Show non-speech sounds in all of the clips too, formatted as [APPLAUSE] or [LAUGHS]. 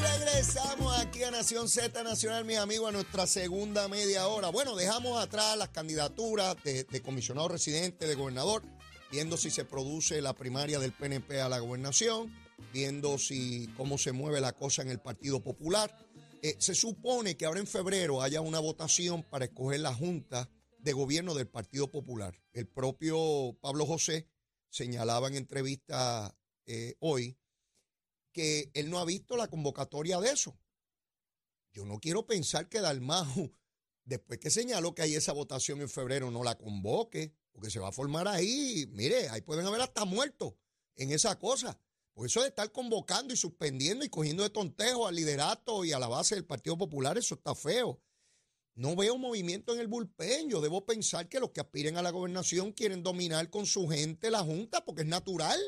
regresamos aquí a Nación Z Nacional, mis amigos, a nuestra segunda media hora. Bueno, dejamos atrás las candidaturas de, de comisionado residente, de gobernador, viendo si se produce la primaria del PNP a la gobernación, viendo si cómo se mueve la cosa en el Partido Popular. Eh, se supone que ahora en febrero haya una votación para escoger la Junta de Gobierno del Partido Popular. El propio Pablo José señalaba en entrevista eh, hoy él no ha visto la convocatoria de eso. Yo no quiero pensar que Dalmau, después que señaló que hay esa votación en febrero, no la convoque, porque se va a formar ahí, mire, ahí pueden haber hasta muertos en esa cosa. Por eso de estar convocando y suspendiendo y cogiendo de tontejo al liderato y a la base del Partido Popular, eso está feo. No veo movimiento en el bullpen. Yo debo pensar que los que aspiren a la gobernación quieren dominar con su gente la Junta, porque es natural.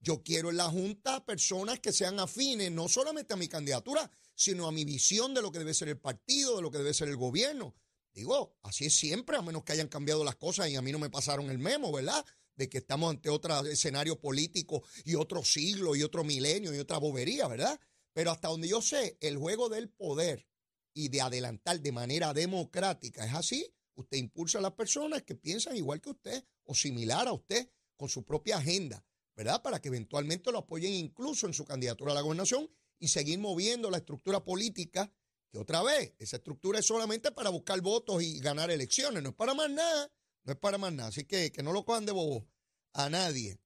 Yo quiero en la Junta personas que sean afines no solamente a mi candidatura, sino a mi visión de lo que debe ser el partido, de lo que debe ser el gobierno. Digo, así es siempre, a menos que hayan cambiado las cosas y a mí no me pasaron el memo, ¿verdad? De que estamos ante otro escenario político y otro siglo y otro milenio y otra bobería, ¿verdad? Pero hasta donde yo sé, el juego del poder y de adelantar de manera democrática es así. Usted impulsa a las personas que piensan igual que usted o similar a usted con su propia agenda. ¿Verdad? Para que eventualmente lo apoyen incluso en su candidatura a la gobernación y seguir moviendo la estructura política, que otra vez, esa estructura es solamente para buscar votos y ganar elecciones, no es para más nada, no es para más nada. Así que que no lo cojan de bobo a nadie.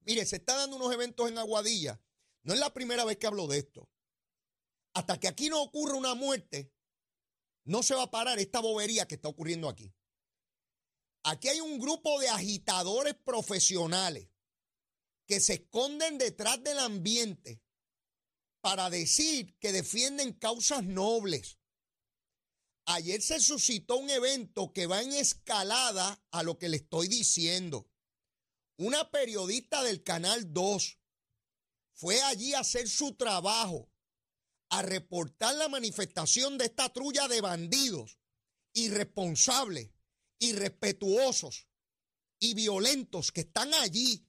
Mire, se está dando unos eventos en Aguadilla. No es la primera vez que hablo de esto. Hasta que aquí no ocurra una muerte, no se va a parar esta bobería que está ocurriendo aquí. Aquí hay un grupo de agitadores profesionales que se esconden detrás del ambiente para decir que defienden causas nobles. Ayer se suscitó un evento que va en escalada a lo que le estoy diciendo. Una periodista del Canal 2 fue allí a hacer su trabajo, a reportar la manifestación de esta trulla de bandidos irresponsables, irrespetuosos y violentos que están allí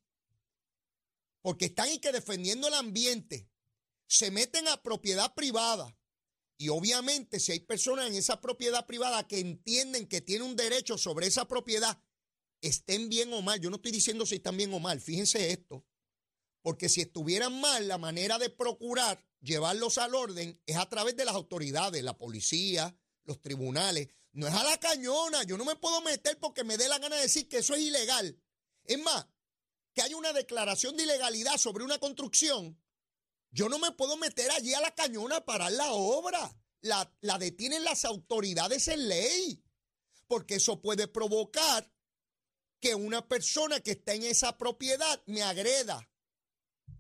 porque están y que defendiendo el ambiente, se meten a propiedad privada. Y obviamente si hay personas en esa propiedad privada que entienden que tienen un derecho sobre esa propiedad, estén bien o mal. Yo no estoy diciendo si están bien o mal, fíjense esto. Porque si estuvieran mal, la manera de procurar llevarlos al orden es a través de las autoridades, la policía, los tribunales. No es a la cañona. Yo no me puedo meter porque me dé la gana de decir que eso es ilegal. Es más, que hay una declaración de ilegalidad sobre una construcción, yo no me puedo meter allí a la cañona a parar la obra. La, la detienen las autoridades en ley, porque eso puede provocar que una persona que está en esa propiedad me agreda.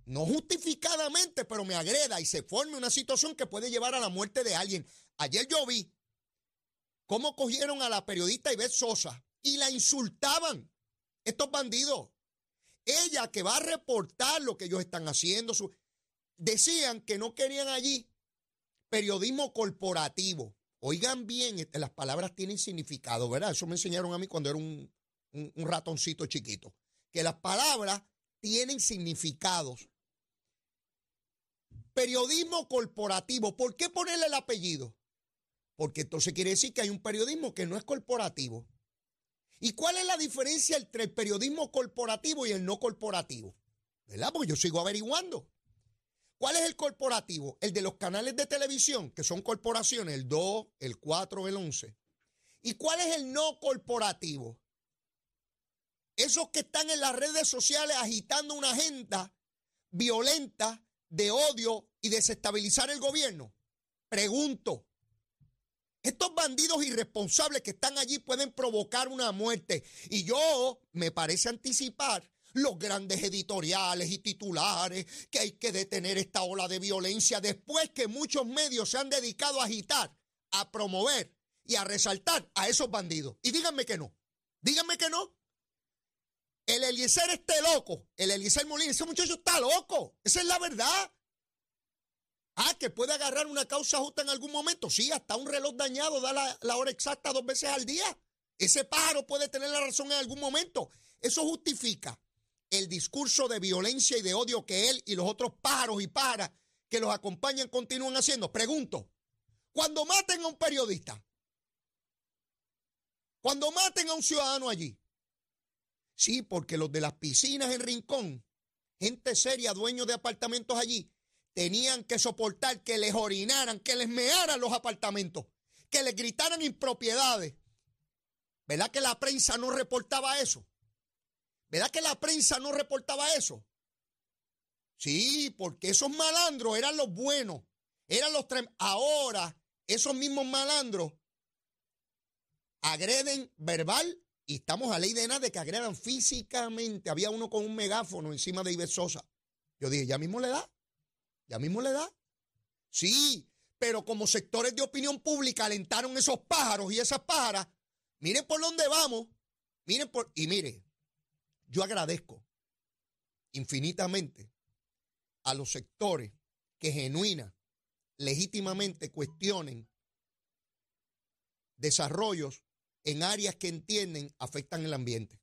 No justificadamente, pero me agreda y se forme una situación que puede llevar a la muerte de alguien. Ayer yo vi cómo cogieron a la periodista Ivette Sosa y la insultaban. Estos bandidos. Ella que va a reportar lo que ellos están haciendo. decían que no querían allí periodismo corporativo. Oigan bien, este, las palabras tienen significado, ¿verdad? Eso me enseñaron a mí cuando era un, un ratoncito chiquito. Que las palabras tienen significados. Periodismo corporativo. ¿Por qué ponerle el apellido? Porque entonces quiere decir que hay un periodismo que no es corporativo. ¿Y cuál es la diferencia entre el periodismo corporativo y el no corporativo? ¿Verdad? Porque yo sigo averiguando. ¿Cuál es el corporativo? El de los canales de televisión, que son corporaciones, el 2, el 4, el 11. ¿Y cuál es el no corporativo? Esos que están en las redes sociales agitando una agenda violenta de odio y desestabilizar el gobierno. Pregunto, estos bandidos irresponsables que están allí pueden provocar una muerte. Y yo me parece anticipar los grandes editoriales y titulares que hay que detener esta ola de violencia después que muchos medios se han dedicado a agitar, a promover y a resaltar a esos bandidos. Y díganme que no. Díganme que no. El Eliezer esté loco. El Eliezer Molina, ese muchacho está loco. Esa es la verdad. Ah, que puede agarrar una causa justa en algún momento. Sí, hasta un reloj dañado da la, hora exacta dos veces al día. Ese pájaro puede tener la razón en algún momento. Eso justifica el discurso de violencia y de odio que él y los otros pájaros y pájaras que los acompañan continúan haciendo? Pregunto, cuando maten a un periodista, cuando maten a un ciudadano allí, sí, porque los de las piscinas en Rincón, gente seria, dueños de apartamentos allí, tenían que soportar que les orinaran, que les mearan los apartamentos, que les gritaran impropiedades. ¿Verdad que la prensa no reportaba eso? ¿Verdad que la prensa no reportaba eso? Sí, porque esos malandros eran los buenos, eran los Ahora, esos mismos malandros agreden verbal y estamos a ley de nada de que agredan físicamente. Había uno con un megáfono encima de Iber Sosa. Yo dije, ya mismo le da. Ya mismo le da. Sí, pero como sectores de opinión pública alentaron esos pájaros y esas pájaras, miren por dónde vamos. Miren por. Y mire, yo agradezco infinitamente a los sectores que genuina, legítimamente cuestionen desarrollos en áreas que entienden afectan el ambiente.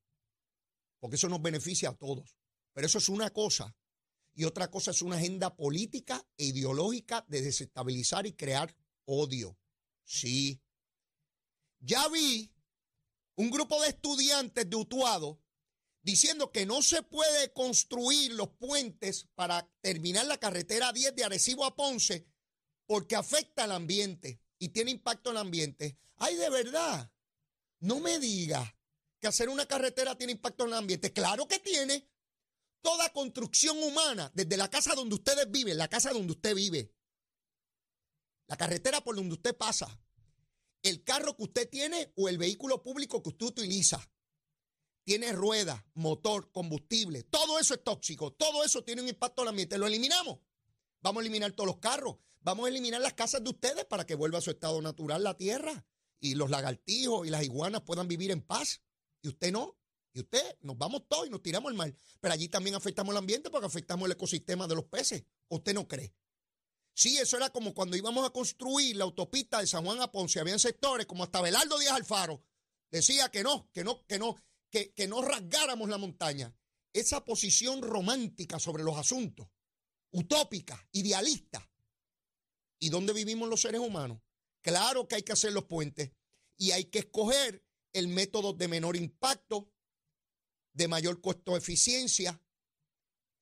Porque eso nos beneficia a todos. Pero eso es una cosa y otra cosa es una agenda política e ideológica de desestabilizar y crear odio. Sí. Ya vi un grupo de estudiantes de Utuado diciendo que no se puede construir los puentes para terminar la carretera 10 de Arecibo a Ponce porque afecta al ambiente y tiene impacto en el ambiente. Ay, de verdad, no me diga que hacer una carretera tiene impacto en el ambiente. Claro que tiene. Toda construcción humana, desde la casa donde ustedes viven, la casa donde usted vive, la carretera por donde usted pasa, el carro que usted tiene o el vehículo público que usted utiliza, tiene rueda, motor, combustible, todo eso es tóxico, todo eso tiene un impacto en ambiente. Lo eliminamos. Vamos a eliminar todos los carros, vamos a eliminar las casas de ustedes para que vuelva a su estado natural la tierra y los lagartijos y las iguanas puedan vivir en paz. Y usted no. Y usted, nos vamos todos y nos tiramos al mar. Pero allí también afectamos el ambiente porque afectamos el ecosistema de los peces. ¿Usted no cree? Sí, eso era como cuando íbamos a construir la autopista de San Juan a Ponce. Habían sectores como hasta Belardo Díaz Alfaro. Decía que no, que no, que no, que, que no rasgáramos la montaña. Esa posición romántica sobre los asuntos, utópica, idealista. ¿Y dónde vivimos los seres humanos? Claro que hay que hacer los puentes y hay que escoger el método de menor impacto, de mayor costo eficiencia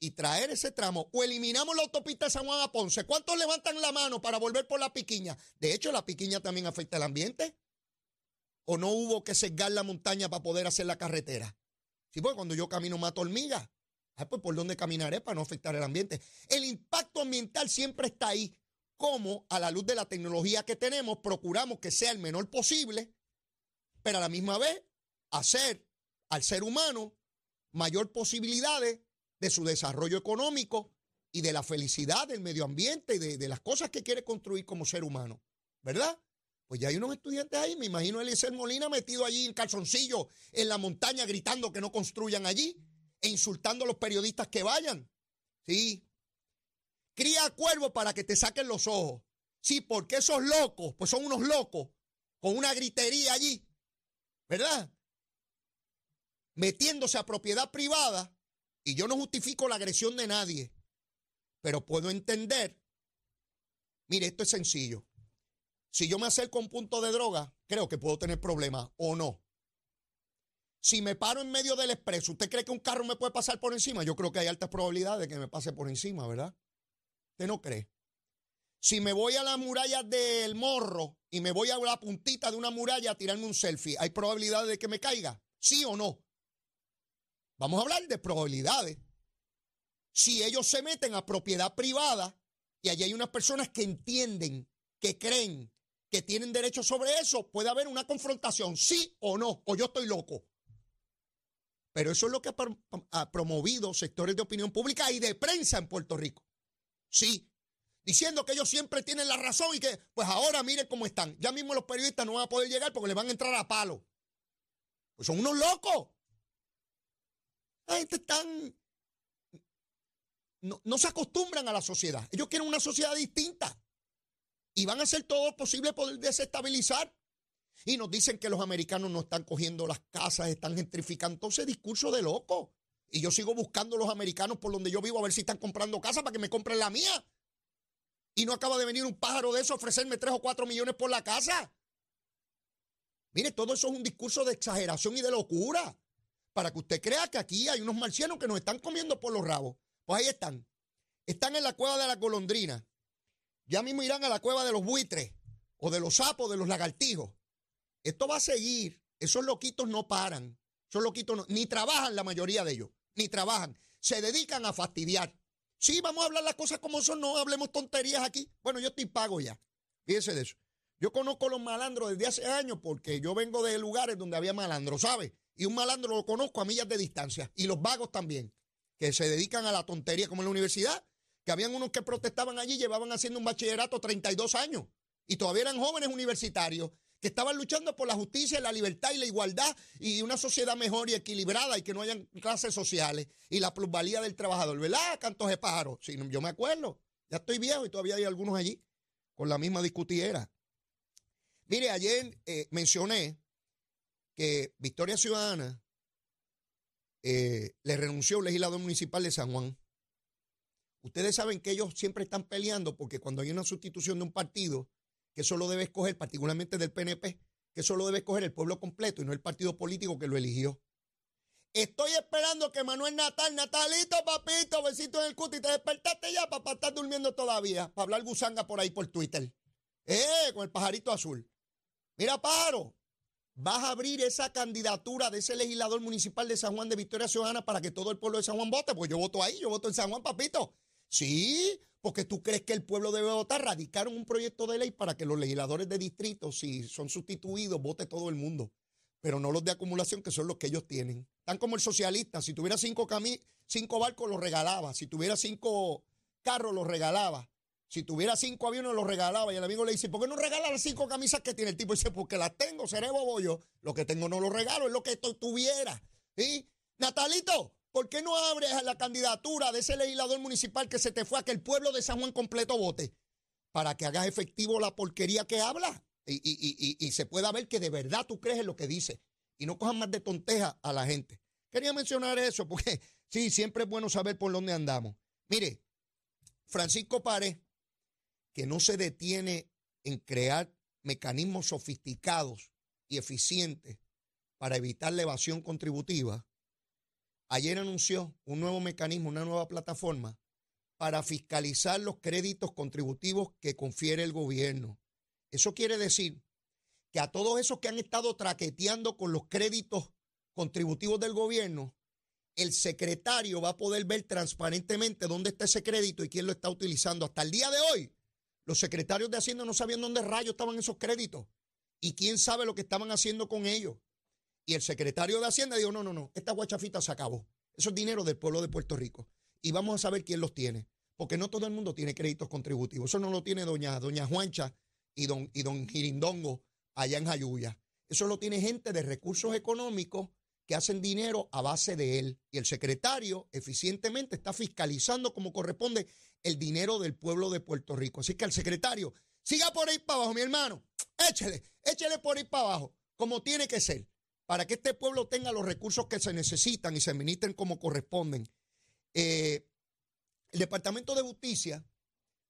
y traer ese tramo o eliminamos la autopista de San Juan a Ponce. ¿Cuántos levantan la mano para volver por la piquiña? De hecho, la piquiña también afecta el ambiente. ¿O no hubo que sesgar la montaña para poder hacer la carretera? Sí, porque cuando yo camino mato hormigas. Ah, pues por dónde caminaré para no afectar el ambiente. El impacto ambiental siempre está ahí. Como a la luz de la tecnología que tenemos, procuramos que sea el menor posible, pero a la misma vez hacer al ser humano mayor posibilidades de su desarrollo económico y de la felicidad del medio ambiente y de, las cosas que quiere construir como ser humano, ¿verdad? Pues ya hay unos estudiantes ahí, me imagino a Eliezer Molina metido allí en calzoncillo en la montaña gritando que no construyan allí e insultando a los periodistas que vayan. Sí. Cría cuervo para que te saquen los ojos. Sí, porque esos locos, pues son unos locos con una gritería allí, ¿verdad? Metiéndose a propiedad privada, y yo no justifico la agresión de nadie, pero puedo entender, mire, esto es sencillo. Si yo me acerco a un punto de droga, creo que puedo tener problemas o no. Si me paro en medio del expreso, ¿usted cree que un carro me puede pasar por encima? Yo creo que hay altas probabilidades de que me pase por encima, ¿verdad? ¿Usted no cree? Si me voy a la muralla del morro y me voy a la puntita de una muralla a tirarme un selfie, ¿hay probabilidades de que me caiga? ¿Sí o no? Vamos a hablar de probabilidades. Si ellos se meten a propiedad privada y allí hay unas personas que entienden, que creen, que tienen derecho sobre eso, puede haber una confrontación, sí o no, o yo estoy loco. Pero eso es lo que ha promovido sectores de opinión pública y de prensa en Puerto Rico. Sí, diciendo que ellos siempre tienen la razón y que, pues ahora miren cómo están. Ya mismo los periodistas no van a poder llegar porque les van a entrar a palo. Pues son unos locos. La gente están. No, se acostumbran a la sociedad. Ellos quieren una sociedad distinta. Y van a hacer todo lo posible por desestabilizar. Y nos dicen que los americanos no están cogiendo las casas, están gentrificando. Entonces, discurso de loco. Y yo sigo buscando a los americanos por donde yo vivo a ver si están comprando casas para que me compren la mía. Y no acaba de venir un pájaro de eso a ofrecerme tres o cuatro millones por la casa. Mire, todo eso es un discurso de exageración y de locura. Para que usted crea que aquí hay unos marcianos que nos están comiendo por los rabos. Pues ahí están. Están en la cueva de la golondrina. Ya mismo irán a la cueva de los buitres o de los sapos, de los lagartijos. Esto va a seguir. Esos loquitos no paran. Esos loquitos ni trabajan la mayoría de ellos. Ni trabajan. Se dedican a fastidiar. Sí, vamos a hablar las cosas como son. No hablemos tonterías aquí. Bueno, yo estoy pago ya. Fíjense de eso. Yo conozco los malandros desde hace años porque yo vengo de lugares donde había malandros, ¿sabe? Y un malandro lo conozco a millas de distancia. Y los vagos también, que se dedican a la tontería como en la universidad, que habían unos que protestaban allí, llevaban haciendo un bachillerato 32 años y todavía eran jóvenes universitarios que estaban luchando por la justicia, la libertad y la igualdad y una sociedad mejor y equilibrada y que no hayan clases sociales y la plusvalía del trabajador, ¿verdad? Cantos de pájaros. Sí, yo me acuerdo, ya estoy viejo y todavía hay algunos allí con la misma discutiera. Mire, ayer eh, mencioné que Victoria Ciudadana eh, le renunció al legislador municipal de San Juan. Ustedes saben que ellos siempre están peleando porque cuando hay una sustitución de un partido, que solo debe escoger, particularmente del PNP, que solo debe escoger el pueblo completo y no el partido político que lo eligió. Estoy esperando que Manuel Natal, Natalito, papito, besito en el cuti, te despertaste ya, papá, estás durmiendo todavía, para hablar gusanga por ahí por Twitter. Eh, con el pajarito azul. Mira, Paro, vas a abrir esa candidatura de ese legislador municipal de San Juan de Victoria Ciudadana para que todo el pueblo de San Juan vote. Pues yo voto ahí, yo voto en San Juan, papito. Sí, porque tú crees que el pueblo debe votar. Radicaron un proyecto de ley para que los legisladores de distrito, si son sustituidos, vote todo el mundo. Pero no los de acumulación, que son los que ellos tienen. Están como el socialista. Si tuviera cinco, cinco barcos, los regalaba. Si tuviera cinco carros, los regalaba. Si tuviera cinco aviones, los regalaba. Y el amigo le dice, ¿por qué no regala las cinco camisas que tiene? El tipo dice, porque las tengo, seré bobo yo. Lo que tengo no lo regalo, es lo que tuviera. ¿Sí? Natalito, ¿por qué no abres la candidatura de ese legislador municipal que se te fue a que el pueblo de San Juan completo vote? Para que hagas efectivo la porquería que habla. Y, y se pueda ver que de verdad tú crees en lo que dice. Y no cojas más de tonteja a la gente. Quería mencionar eso porque [LAUGHS] sí, siempre es bueno saber por dónde andamos. Mire, Francisco Párez que no se detiene en crear mecanismos sofisticados y eficientes para evitar la evasión contributiva, ayer anunció un nuevo mecanismo, una nueva plataforma para fiscalizar los créditos contributivos que confiere el gobierno. Eso quiere decir que a todos esos que han estado traqueteando con los créditos contributivos del gobierno, el secretario va a poder ver transparentemente dónde está ese crédito y quién lo está utilizando. Hasta el día de hoy, los secretarios de Hacienda no sabían dónde rayos estaban esos créditos. Y quién sabe lo que estaban haciendo con ellos. Y el secretario de Hacienda dijo, no, no, no, esta guachafita se acabó. Eso es dinero del pueblo de Puerto Rico. Y vamos a saber quién los tiene. Porque no todo el mundo tiene créditos contributivos. Eso no lo tiene doña, doña Juancha y don, y don Girindongo allá en Jayuya. Eso lo tiene gente de recursos económicos que hacen dinero a base de él. Y el secretario eficientemente está fiscalizando como corresponde el dinero del pueblo de Puerto Rico. Así que al secretario, siga por ahí para abajo, mi hermano. Échele, échele por ahí para abajo, como tiene que ser, para que este pueblo tenga los recursos que se necesitan y se administren como corresponden. Eh, el Departamento de Justicia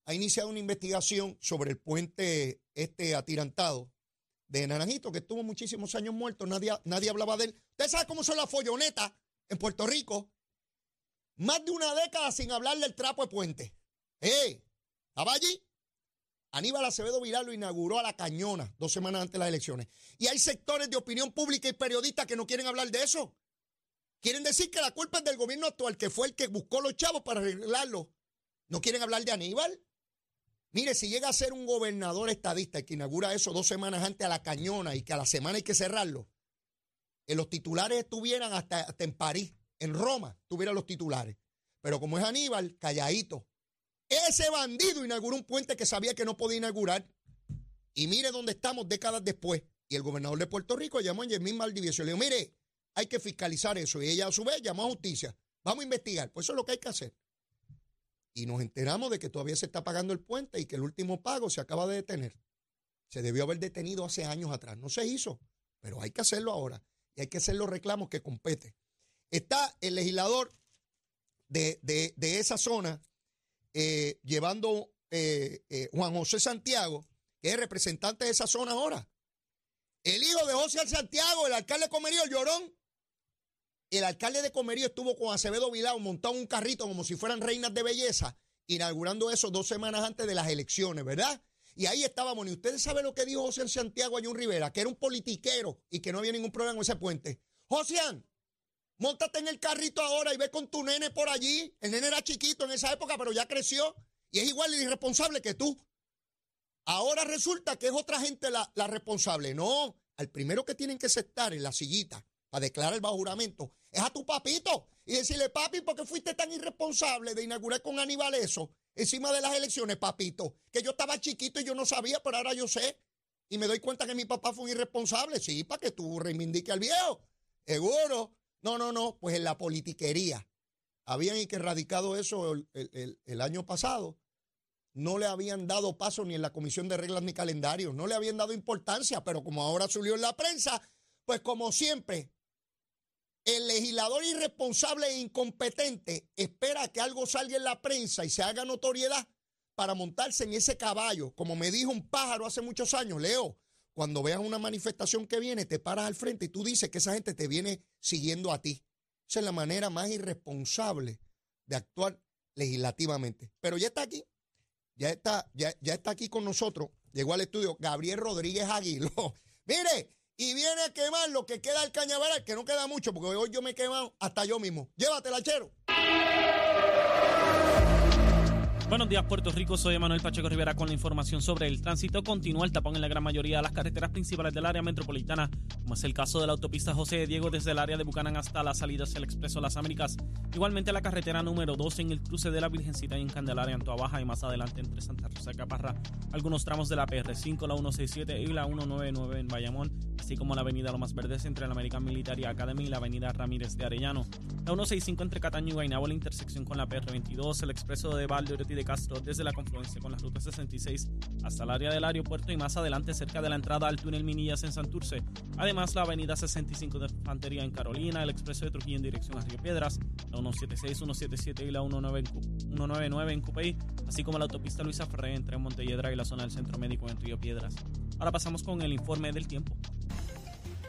ha iniciado una investigación sobre el puente este atirantado de Naranjito, que estuvo muchísimos años muerto, nadie, nadie hablaba de él. ¿Usted sabe cómo son las follonetas en Puerto Rico? Más de una década sin hablar del trapo de puente. ¡Eh! ¿Estaba allí? Aníbal Acevedo Viral lo inauguró a la cañona dos semanas antes de las elecciones. Y hay sectores de opinión pública y periodistas que no quieren hablar de eso. Quieren decir que la culpa es del gobierno actual, que fue el que buscó los chavos para arreglarlo. No quieren hablar de Aníbal. Mire, si llega a ser un gobernador estadista que inaugura eso dos semanas antes a la cañona y que a la semana hay que cerrarlo, los titulares estuvieran hasta, hasta en París, en Roma, tuvieran los titulares. Pero como es Aníbal, calladito. Ese bandido inauguró un puente que sabía que no podía inaugurar. Y mire dónde estamos décadas después. Y el gobernador de Puerto Rico llamó a Yemín Maldivieso y le dijo, mire, hay que fiscalizar eso. Y ella a su vez llamó a justicia. Vamos a investigar. Pues eso es lo que hay que hacer y nos enteramos de que todavía se está pagando el puente y que el último pago se acaba de detener. Se debió haber detenido hace años atrás. No se hizo, pero hay que hacerlo ahora y hay que hacer los reclamos que compete. Está el legislador de, esa zona eh, llevando eh, eh, Juan José Santiago, que es representante de esa zona ahora. El hijo de José Santiago, el alcalde de Comerío, el llorón. El alcalde de Comerío estuvo con Acevedo Vilao montado en un carrito como si fueran reinas de belleza, inaugurando eso dos semanas antes de las elecciones, ¿verdad? Y ahí estábamos. Y ustedes saben lo que dijo José Santiago a John Rivera, que era un politiquero y que no había ningún problema con ese puente. José, montate en el carrito ahora y ve con tu nene por allí. El nene era chiquito en esa época, pero ya creció y es igual irresponsable que tú. Ahora resulta que es otra gente la, responsable. No, al primero que tienen que sentar en la sillita para declarar el bajo juramento es a tu papito y decirle, papi, ¿por qué fuiste tan irresponsable de inaugurar con Aníbal eso encima de las elecciones, papito? Que yo estaba chiquito y yo no sabía, pero ahora yo sé. Y me doy cuenta que mi papá fue un irresponsable. Sí, para que tú reivindiques al viejo. Seguro. No, no, no. Pues en la politiquería. Habían erradicado eso el año pasado no le habían dado paso ni en la comisión de reglas ni calendario, no le habían dado importancia, pero como ahora subió en la prensa, pues como siempre, el legislador irresponsable e incompetente espera que algo salga en la prensa y se haga notoriedad para montarse en ese caballo. Como me dijo un pájaro hace muchos años, Leo, cuando veas una manifestación que viene, te paras al frente y tú dices que esa gente te viene siguiendo a ti. Esa es la manera más irresponsable de actuar legislativamente. Pero ya está aquí. Ya está, ya, está aquí con nosotros. Llegó al estudio Gabriel Rodríguez Aguilo. [LAUGHS] Mire, y viene a quemar lo que queda del cañaveral, que no queda mucho, porque hoy yo me he quemado hasta yo mismo. Llévatela, chero. Buenos días, Puerto Rico. Soy Emanuel Pacheco Rivera con la información sobre el tránsito. Continúa el tapón en la gran mayoría de las carreteras principales del área metropolitana, como es el caso de la autopista José Diego desde el área de Bucanán hasta la salida hacia el Expreso Las Américas. Igualmente la carretera número 12 en el cruce de la Virgencita y en Candelaria, en Baja y más adelante entre Santa Rosa y Caparra. Algunos tramos de la PR5, la 167 y la 199 en Bayamón, así como la avenida Lomas Verdes entre la American Military Academy y la avenida Ramírez de Arellano. La 165 entre Cataño y Guaynabo, la intersección con la PR22, el expreso de Valde de Castro desde la confluencia con la ruta 66 hasta el área del aeropuerto y más adelante cerca de la entrada al túnel Minillas en Santurce. Además, la avenida 65 de Infantería en Carolina, el expreso de Trujillo en dirección a Río Piedras, la 176, 177 y la 199 en Cupey, así como la autopista Luisa Ferré entre Montelledra y la zona del Centro Médico en Río Piedras. Ahora pasamos con el informe del tiempo.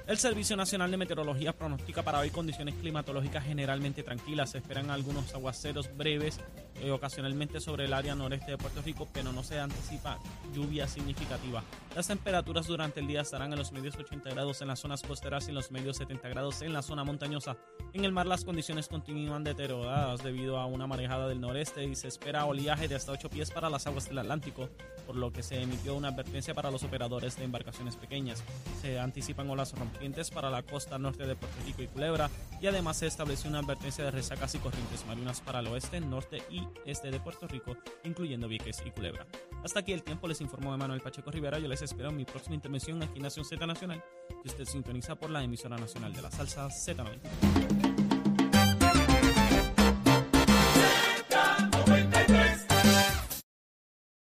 El Servicio Nacional de Meteorología pronostica para hoy condiciones climatológicas generalmente tranquilas. Se esperan algunos aguaceros breves eh, ocasionalmente sobre el área noreste de Puerto Rico, pero no se anticipa lluvia significativa. Las temperaturas durante el día estarán en los medios 80 grados en las zonas costeras y en los medios 70 grados en la zona montañosa. En el mar las condiciones continúan deterioradas debido a una marejada del noreste y se espera oleaje de hasta 8 pies para las aguas del Atlántico, por lo que se emitió una advertencia para los operadores de embarcaciones pequeñas. Se anticipan olas rompientes para la costa norte de Puerto Rico y Culebra y además se estableció una advertencia de resacas y corrientes marinas para el oeste, norte y este de Puerto Rico, incluyendo Vieques y Culebra. Hasta aquí el tiempo, les informó Manuel Pacheco Rivera. Yo les espero en mi próxima intervención aquí en Nación Z Nacional, que usted sintoniza por la emisora nacional de la salsa Z90.